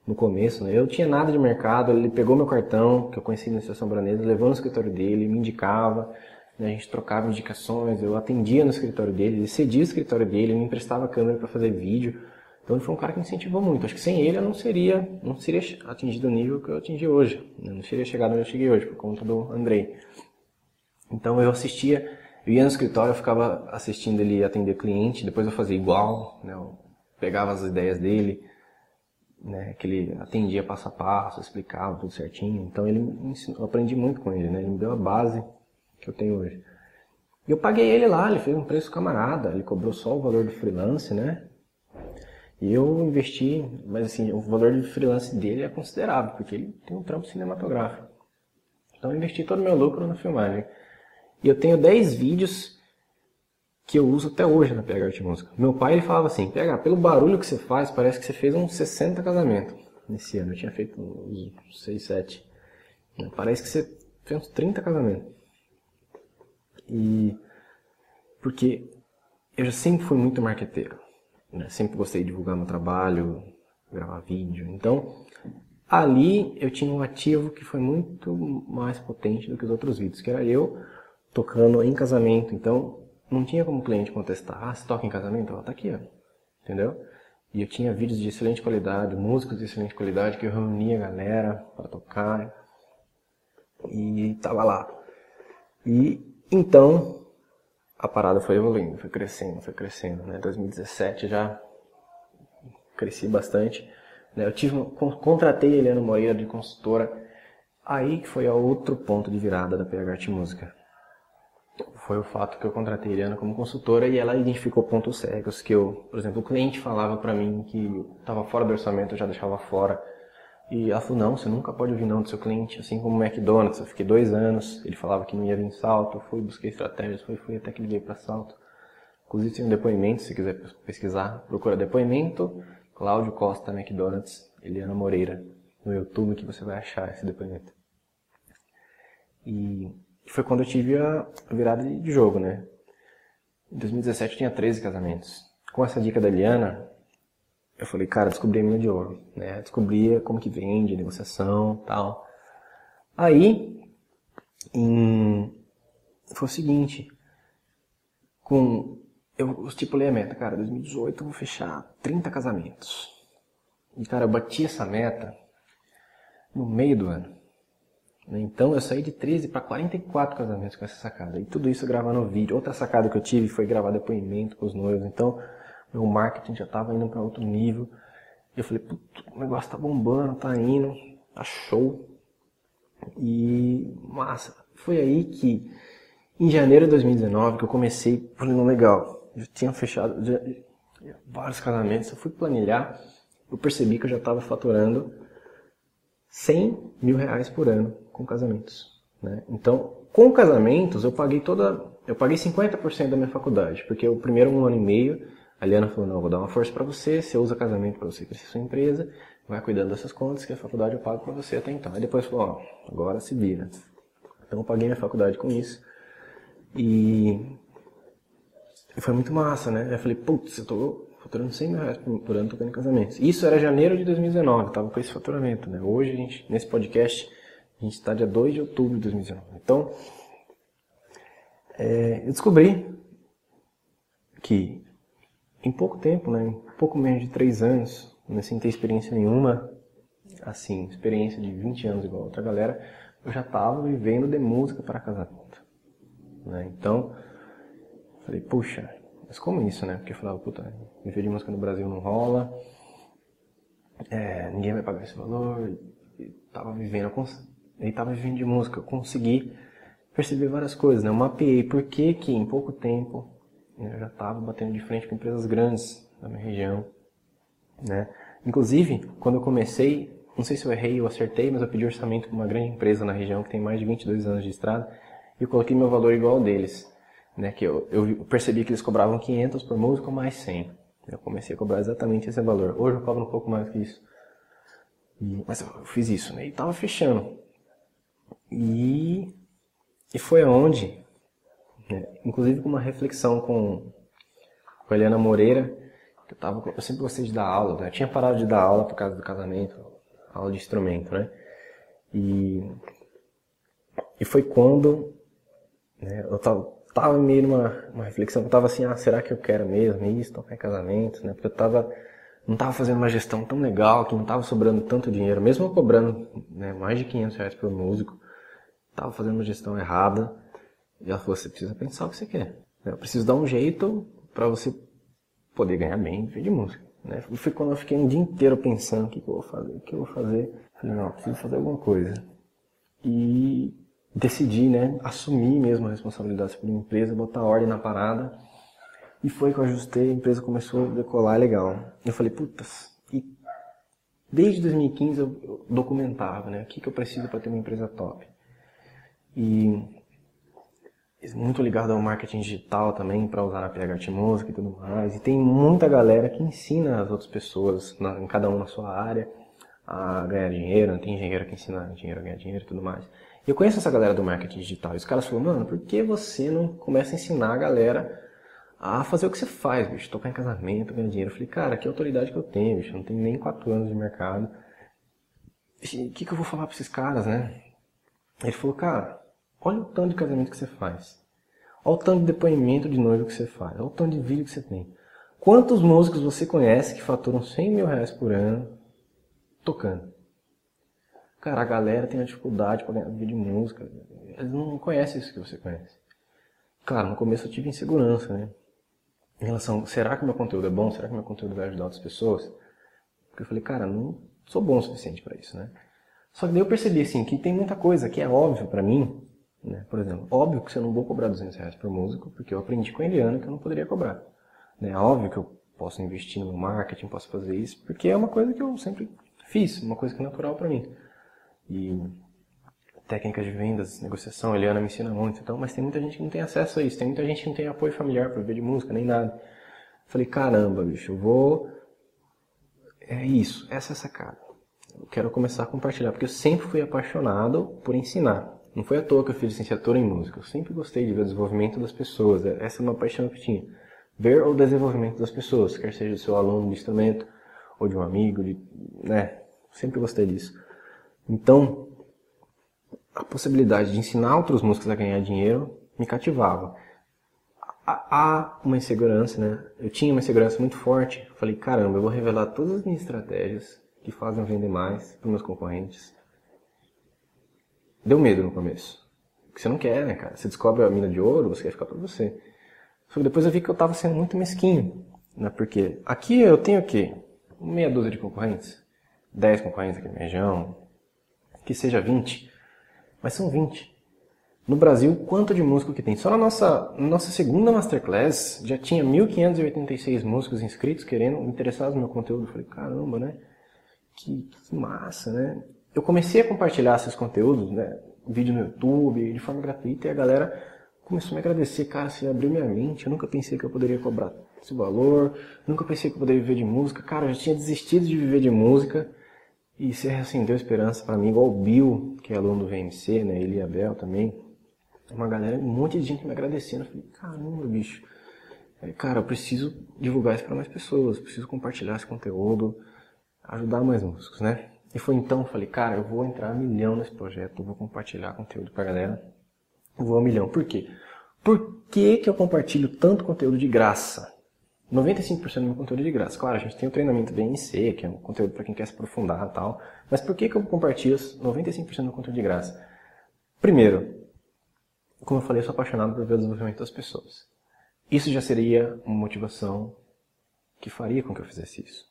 no começo, né? Eu tinha nada de mercado, ele pegou meu cartão, que eu conheci na Estação Branesa, levou no escritório dele, me indicava, né? a gente trocava indicações, eu atendia no escritório dele, ele cedia o escritório dele, me emprestava a câmera para fazer vídeo. Então ele foi um cara que me incentivou muito. Acho que sem ele eu não seria, não seria atingido o nível que eu atingi hoje. Né? Não seria chegado onde eu cheguei hoje, por conta do Andrei. Então eu assistia, eu ia no escritório, eu ficava assistindo ele atender cliente, depois eu fazia igual, né? eu pegava as ideias dele, né, que ele atendia passo a passo, explicava tudo certinho. Então ele me ensinou, eu aprendi muito com ele, né? Ele me deu a base que eu tenho hoje. E eu paguei ele lá, ele fez um preço camarada, ele cobrou só o valor do freelance, né? E eu investi, mas assim, o valor de freelance dele é considerável, porque ele tem um trampo cinematográfico. Então eu investi todo o meu lucro na filmagem. E eu tenho 10 vídeos que eu uso até hoje na PH Arte Música. Meu pai ele falava assim, PH, pelo barulho que você faz, parece que você fez uns 60 casamentos nesse ano. Eu tinha feito uns 6, 7. Parece que você fez uns 30 casamentos. E porque eu já sempre fui muito marqueteiro. Né? Sempre gostei de divulgar meu trabalho, gravar vídeo. Então, ali eu tinha um ativo que foi muito mais potente do que os outros vídeos, que era eu tocando em casamento. Então, não tinha como o cliente contestar, ah, você toca em casamento? Ela tá aqui, ó. Entendeu? E eu tinha vídeos de excelente qualidade, músicos de excelente qualidade, que eu reunia a galera para tocar. E tava lá. E então a parada foi evoluindo, foi crescendo, foi crescendo. Né? 2017 já cresci bastante. Né? Eu tive, contratei a Eliana Moreira de consultora. Aí que foi outro ponto de virada da PH Art Música foi o fato que eu contratei a Eliana como consultora e ela identificou pontos cegos que eu, por exemplo, o cliente falava para mim que estava fora do orçamento, eu já deixava fora. E ela falou, não, você nunca pode ouvir não do seu cliente, assim como o McDonald's, eu fiquei dois anos, ele falava que não ia vir em salto, eu fui, busquei estratégias, fui, fui até que ele veio para salto. Inclusive tem um depoimento, se quiser pesquisar, procura depoimento, Cláudio Costa McDonald's, Eliana Moreira, no YouTube que você vai achar esse depoimento. E foi quando eu tive a virada de jogo, né? Em 2017 eu tinha 13 casamentos. Com essa dica da Eliana, eu falei, cara, descobri a mina de ouro, né? Descobri como que vende, negociação, tal. Aí, em... foi o seguinte, com eu estipulei a meta, cara, 2018 eu vou fechar 30 casamentos. E cara, eu bati essa meta no meio do ano Né? Então eu saí de 13 para 44 casamentos com essa sacada. E tudo isso gravando vídeo. Outra sacada que eu tive foi gravar depoimento com os noivos. Então meu marketing já estava indo para outro nível. E eu falei, o negócio tá bombando, tá indo, tá show. E massa. Foi aí que em janeiro de 2019 que eu comecei, falei, não, legal. Já tinha fechado já, vários casamentos. Eu fui planilhar, eu percebi que eu já estava faturando 100 mil reais por ano com casamentos. Né? Então, com casamentos, eu paguei toda. Eu paguei 50% da minha faculdade, porque o primeiro um ano e meio, a Liana falou: não, vou dar uma força para você, você usa casamento para você crescer sua empresa, vai cuidando dessas contas, que a faculdade eu pago para você até então. Aí depois falou: ó, agora se vira. Então, eu paguei minha faculdade com isso. E, e foi muito massa, né? Eu falei: putz, eu tô faturando 100 mil reais por, ano tocando casamentos. Isso era janeiro de 2019, tava com esse faturamento, né? Hoje, a gente, nesse podcast, a gente está dia 2 de outubro de 2019. Então, é, eu descobri que em pouco tempo, né, em pouco menos de 3 anos, né, sem ter experiência nenhuma, assim, experiência de 20 anos igual a outra galera, eu já estava vivendo de música para casamento. Né? Então, falei, puxa, mas como isso, né? Porque eu falava, puta, viver de música no Brasil não rola, é, ninguém vai pagar esse valor, e tava vivendo, ele tava vivendo de música, eu consegui perceber várias coisas, né? Eu mapeei por que que em pouco tempo eu já estava batendo de frente com empresas grandes da minha região, né? Inclusive, quando eu comecei, não sei se eu errei ou acertei, mas eu pedi orçamento para uma grande empresa na região que tem mais de 22 anos de estrada e eu coloquei meu valor igual ao deles né, que eu, eu percebi que eles cobravam 500 por música mais 100. Eu comecei a cobrar exatamente esse valor. Hoje eu cobro um pouco mais que isso. E, mas eu fiz isso, né? E tava fechando. E, e foi aonde, né, inclusive com uma reflexão com, com a Eliana Moreira, que eu, tava, eu sempre gostei de dar aula, né? Eu tinha parado de dar aula por causa do casamento, aula de instrumento, né? E, e foi quando né, eu tava, tava meio numa uma reflexão, eu tava assim, ah, será que eu quero mesmo isso, tocar em casamento, né? Porque eu tava, não tava fazendo uma gestão tão legal, que não tava sobrando tanto dinheiro, mesmo cobrando né, mais de 500 reais por músico, tava fazendo uma gestão errada. Ela falou, você precisa pensar o que você quer. Eu preciso dar um jeito para você poder ganhar bem de música. Né? Foi quando eu fiquei um dia inteiro pensando o que, que eu vou fazer, o que eu vou fazer. Falei, não, eu preciso fazer alguma coisa. E decidi, né, assumir mesmo a responsabilidade pela empresa, botar ordem na parada. E foi que eu ajustei, a empresa começou a decolar legal. Eu falei, putas, e desde 2015 eu documentava, né, o que, que eu preciso para ter uma empresa top. E muito ligado ao marketing digital também, para usar na PH Música e tudo mais. E tem muita galera que ensina as outras pessoas, na, em cada um na sua área, a ganhar dinheiro. Tem engenheiro que ensina engenheiro a ganhar dinheiro e tudo mais. Eu conheço essa galera do marketing digital. E os caras falam, mano, por que você não começa a ensinar a galera a fazer o que você faz, bicho? Tocar em casamento, ganhar dinheiro. Eu falei, cara, que autoridade que eu tenho, bicho? Eu não tenho nem quatro anos de mercado. O que, que eu vou falar pra esses caras, né? Ele falou, cara, olha o tanto de casamento que você faz. Olha o tanto de depoimento de noivo que você faz. Olha o tanto de vídeo que você tem. Quantos músicos você conhece que faturam 100 mil reais por ano tocando? Cara, a galera tem uma dificuldade para ganhar vídeo de música. Eles não conhecem isso que você conhece. Claro, no começo eu tive insegurança, né? Em relação, será que meu conteúdo é bom? Será que meu conteúdo vai ajudar outras pessoas? Porque eu falei, cara, não sou bom o suficiente para isso, né? Só que daí eu percebi, assim, que tem muita coisa que é óbvio para mim, né? Por exemplo, óbvio que eu não vou cobrar 200 reais por músico, porque eu aprendi com a Eliana que eu não poderia cobrar. Né? Óbvio que eu posso investir no marketing, posso fazer isso, porque é uma coisa que eu sempre fiz, uma coisa que é natural para mim e técnicas de vendas, negociação, a Eliana me ensina muito, então, mas tem muita gente que não tem acesso a isso, tem muita gente que não tem apoio familiar para ver de música, nem nada. Falei, caramba, bicho, eu vou. É isso, essa é a sacada. Eu quero começar a compartilhar, porque eu sempre fui apaixonado por ensinar. Não foi à toa que eu fiz licenciatura em música. Eu sempre gostei de ver o desenvolvimento das pessoas. Essa é uma paixão que tinha. Ver o desenvolvimento das pessoas, quer seja do seu aluno de instrumento ou de um amigo, de, né? Sempre gostei disso. Então, a possibilidade de ensinar outros músicos a ganhar dinheiro me cativava. Há uma insegurança, né? Eu tinha uma insegurança muito forte. Falei, caramba, eu vou revelar todas as minhas estratégias que fazem vender mais para meus concorrentes. Deu medo no começo. Porque você não quer, né, cara? Você descobre a mina de ouro, você quer ficar pra você. Só que depois eu vi que eu tava sendo muito mesquinho, né? Porque aqui eu tenho o quê? Meia dúzia de concorrentes? 10 concorrentes aqui na região? Que seja 20. Mas são 20. No Brasil, quanto de músico que tem? Só na nossa, nossa segunda Masterclass já tinha 1.586 músicos inscritos querendo, interessados no meu conteúdo. Eu falei, caramba, né? Que, que massa, né? Eu comecei a compartilhar esses conteúdos, né? Vídeo no YouTube, de forma gratuita, e a galera começou a me agradecer. Cara, você abriu minha mente, eu nunca pensei que eu poderia cobrar esse valor, nunca pensei que eu poderia viver de música. Cara, eu já tinha desistido de viver de música, e você reacendeu esperança para mim, igual o Bill, que é aluno do VMC, né? Ele e a Bel também uma galera, um monte de gente me agradecendo. Eu falei, caramba, bicho. Falei, cara, eu preciso divulgar isso para mais pessoas, preciso compartilhar esse conteúdo, ajudar mais músicos, né? E foi então que eu falei, cara, eu vou entrar a milhão nesse projeto, eu vou compartilhar conteúdo pra galera. Eu vou a milhão. Por quê? Por que, que eu compartilho tanto conteúdo de graça? 95% do meu conteúdo é de graça. Claro, a gente tem o treinamento BNC, que é um conteúdo para quem quer se aprofundar e tal. Mas por que, que eu compartilho 95% do conteúdo de graça? Primeiro, como eu falei, eu sou apaixonado por ver o desenvolvimento das pessoas. Isso já seria uma motivação que faria com que eu fizesse isso.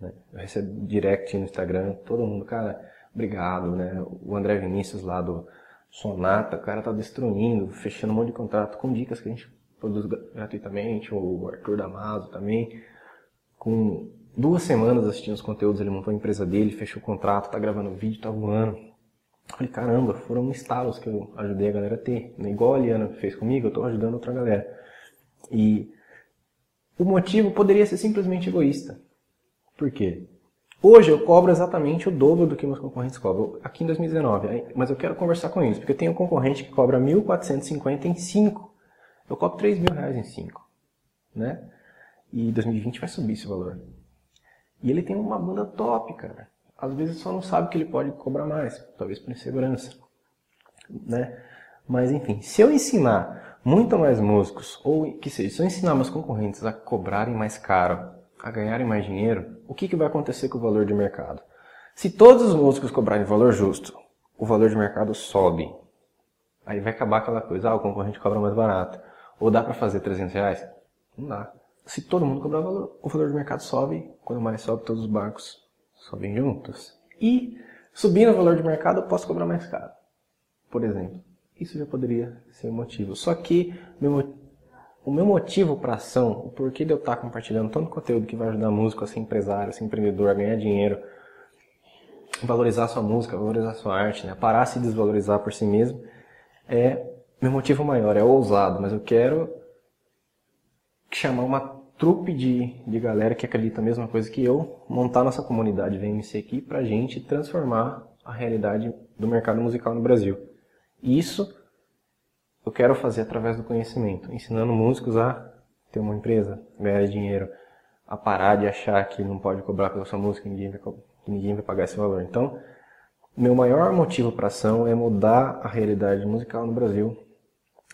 Né? Eu recebo direct no Instagram, todo mundo, cara, obrigado, né? O André Vinícius lá do Sonata, o cara tá destruindo, fechando um monte de contrato com dicas que a gente produz gratuitamente, o Arthur Damaso também, com duas semanas assistindo os conteúdos, ele montou a empresa dele, fechou o contrato, tá gravando vídeo, tá voando. Falei, caramba, foram estalos que eu ajudei a galera a ter. Né? Igual a Liana fez comigo, eu estou ajudando outra galera. E o motivo poderia ser simplesmente egoísta. Por quê? Hoje eu cobro exatamente o dobro do que meus concorrentes cobram, aqui em 2019. Mas eu quero conversar com eles, porque eu tenho um concorrente que cobra 1.450 em 5. Eu cobro 3 mil reais em 5. Né? E 2020 vai subir esse valor. E ele tem uma banda top, cara às vezes só não sabe que ele pode cobrar mais, talvez por insegurança, né? Mas enfim, se eu ensinar muito mais músicos, ou que seja, se eu ensinar meus concorrentes a cobrarem mais caro, a ganharem mais dinheiro, o que, que vai acontecer com o valor de mercado? Se todos os músicos cobrarem valor justo, o valor de mercado sobe. Aí vai acabar aquela coisa, ah, o concorrente cobra mais barato. Ou dá para fazer 300 reais? Não dá. Se todo mundo cobrar valor, o valor de mercado sobe, quando mais sobe, todos os barcos sobem juntos. E subindo o valor de mercado, eu posso cobrar mais caro. Por exemplo, isso já poderia ser um motivo. Só que meu, o meu motivo para ação, o porquê de eu estar compartilhando tanto conteúdo que vai ajudar músico a ser empresário, a ser empreendedor, a ganhar dinheiro, valorizar sua música, valorizar sua arte, né? parar de se desvalorizar por si mesmo, é meu motivo maior, é ousado, mas eu quero chamar uma trupe de, de galera que acredita a mesma coisa que eu, montar nossa comunidade VMC aqui pra gente transformar a realidade do mercado musical no Brasil. Isso eu quero fazer através do conhecimento, ensinando músicos a ter uma empresa, ganhar dinheiro, a parar de achar que não pode cobrar pela sua música, ninguém vai, que ninguém vai pagar esse valor. Então, meu maior motivo para ação é mudar a realidade musical no Brasil,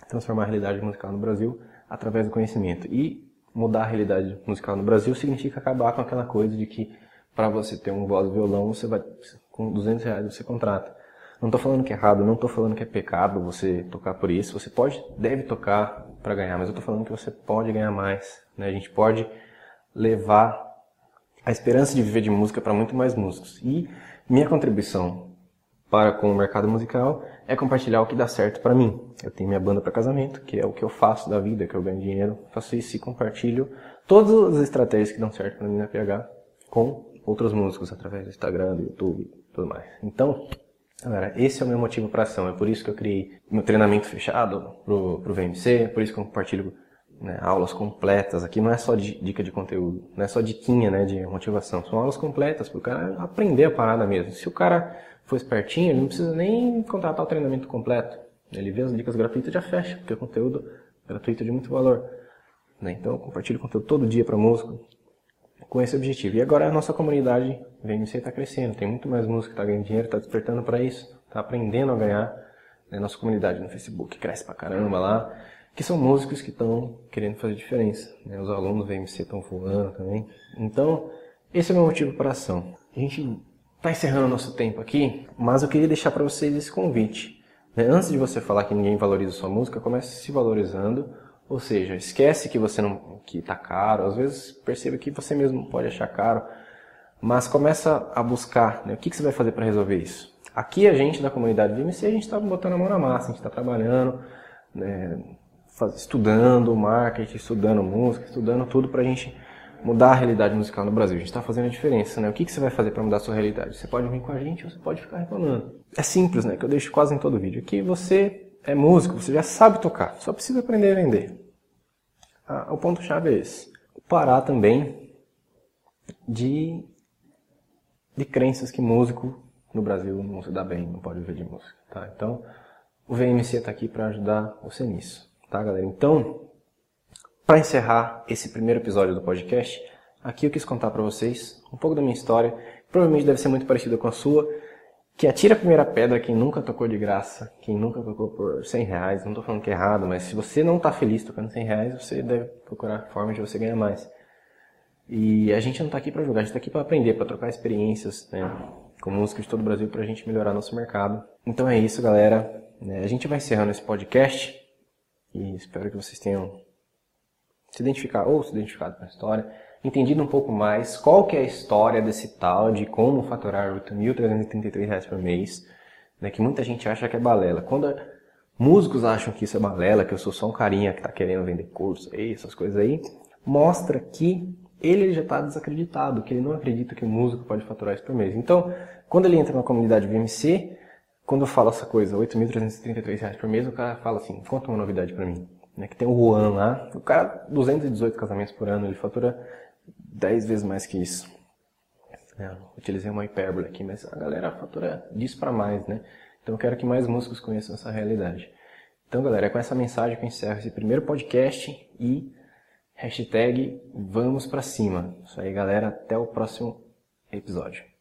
transformar a realidade musical no Brasil através do conhecimento. E mudar a realidade musical no Brasil significa acabar com aquela coisa de que para você ter um voz e violão, você vai com 200 reais você contrata. Não estou falando que é errado, não estou falando que é pecado você tocar por isso. Você pode, deve tocar para ganhar, mas eu estou falando que você pode ganhar mais. Né? A gente pode levar a esperança de viver de música para muito mais músicos. E minha contribuição para com o mercado musical é compartilhar o que dá certo para mim. Eu tenho minha banda para casamento, que é o que eu faço da vida, que eu ganho dinheiro, faço isso e compartilho todas as estratégias que dão certo para mim na PH com outros músicos através do Instagram, do YouTube tudo mais. Então, galera, esse é o meu motivo para ação. É por isso que eu criei meu treinamento fechado pro, pro VMC, é por isso que eu compartilho né, aulas completas aqui. Não é só dica de conteúdo, não é só diquinha né, de motivação. São aulas completas para o cara aprender a parada mesmo. Se o cara for espertinho, ele não precisa nem contratar o treinamento completo. Ele vê as dicas gratuitas e já fecha, porque é conteúdo gratuito de muito valor. Né? Então eu compartilho conteúdo todo dia para músico com esse objetivo. E agora a nossa comunidade VMC está crescendo, tem muito mais música que está ganhando dinheiro, está despertando para isso, está aprendendo a ganhar. Né? Nossa comunidade no Facebook cresce pra caramba lá, que são músicos que estão querendo fazer diferença. Né? Os alunos do VMC estão voando também. Então, esse é o meu motivo para ação. A gente está encerrando o nosso tempo aqui, mas eu queria deixar para vocês esse convite. Né? Antes de você falar que ninguém valoriza sua música, comece se valorizando. Ou seja, esquece que você não que tá caro. Às vezes perceba que você mesmo pode achar caro, mas começa a buscar. Né? O que, que você vai fazer para resolver isso? Aqui a gente da comunidade de MC a gente está botando a mão na massa, a gente está trabalhando, né? estudando marketing, estudando música, estudando tudo para a gente mudar a realidade musical no Brasil. A gente está fazendo a diferença, né? O que, que você vai fazer para mudar a sua realidade? Você pode vir com a gente ou você pode ficar reclamando. É simples, né? Que eu deixo quase em todo vídeo. Aqui você é músico, você já sabe tocar, só precisa aprender a vender. Ah, o ponto-chave é esse. Parar também de, de crenças que músico no Brasil não se dá bem, não pode viver de música. Tá? Então, o VMC está aqui para ajudar você nisso. Tá, galera? Então, para encerrar esse primeiro episódio do podcast, aqui eu quis contar para vocês um pouco da minha história. Provavelmente deve ser muito parecida com a sua. Que atira a primeira pedra quem nunca tocou de graça, quem nunca tocou por 100 reais. Não estou falando que é errado, mas se você não está feliz tocando 100 reais, você deve procurar formas de você ganhar mais. E a gente não está aqui para julgar, a gente está aqui para aprender, para trocar experiências né, com músicos de todo o Brasil para a gente melhorar nosso mercado. Então é isso, galera. É, a gente vai encerrando esse podcast e espero que vocês tenham se identificar ou se identificado com a história, entendido um pouco mais qual que é a história desse tal de como faturar R$ 8.333 por mês, né, que muita gente acha que é balela. Quando músicos acham que isso é balela, que eu sou só um carinha que está querendo vender curso, essas coisas aí, mostra que ele já está desacreditado, que ele não acredita que o músico pode faturar isso por mês. Então, quando ele entra na comunidade VMC, quando eu falo essa coisa, R$ 8.333 por mês, o cara fala assim, conta uma novidade para mim né, que tem o Juan lá. O cara, 218 casamentos por ano, ele fatura 10 vezes mais que isso. É, utilizei uma hipérbole aqui, mas a galera fatura disso para mais, né? Então eu quero que mais músicos conheçam essa realidade. Então, galera, é com essa mensagem que eu encerro esse primeiro podcast e hashtag vamos para cima. Isso aí, galera. Até o próximo episódio.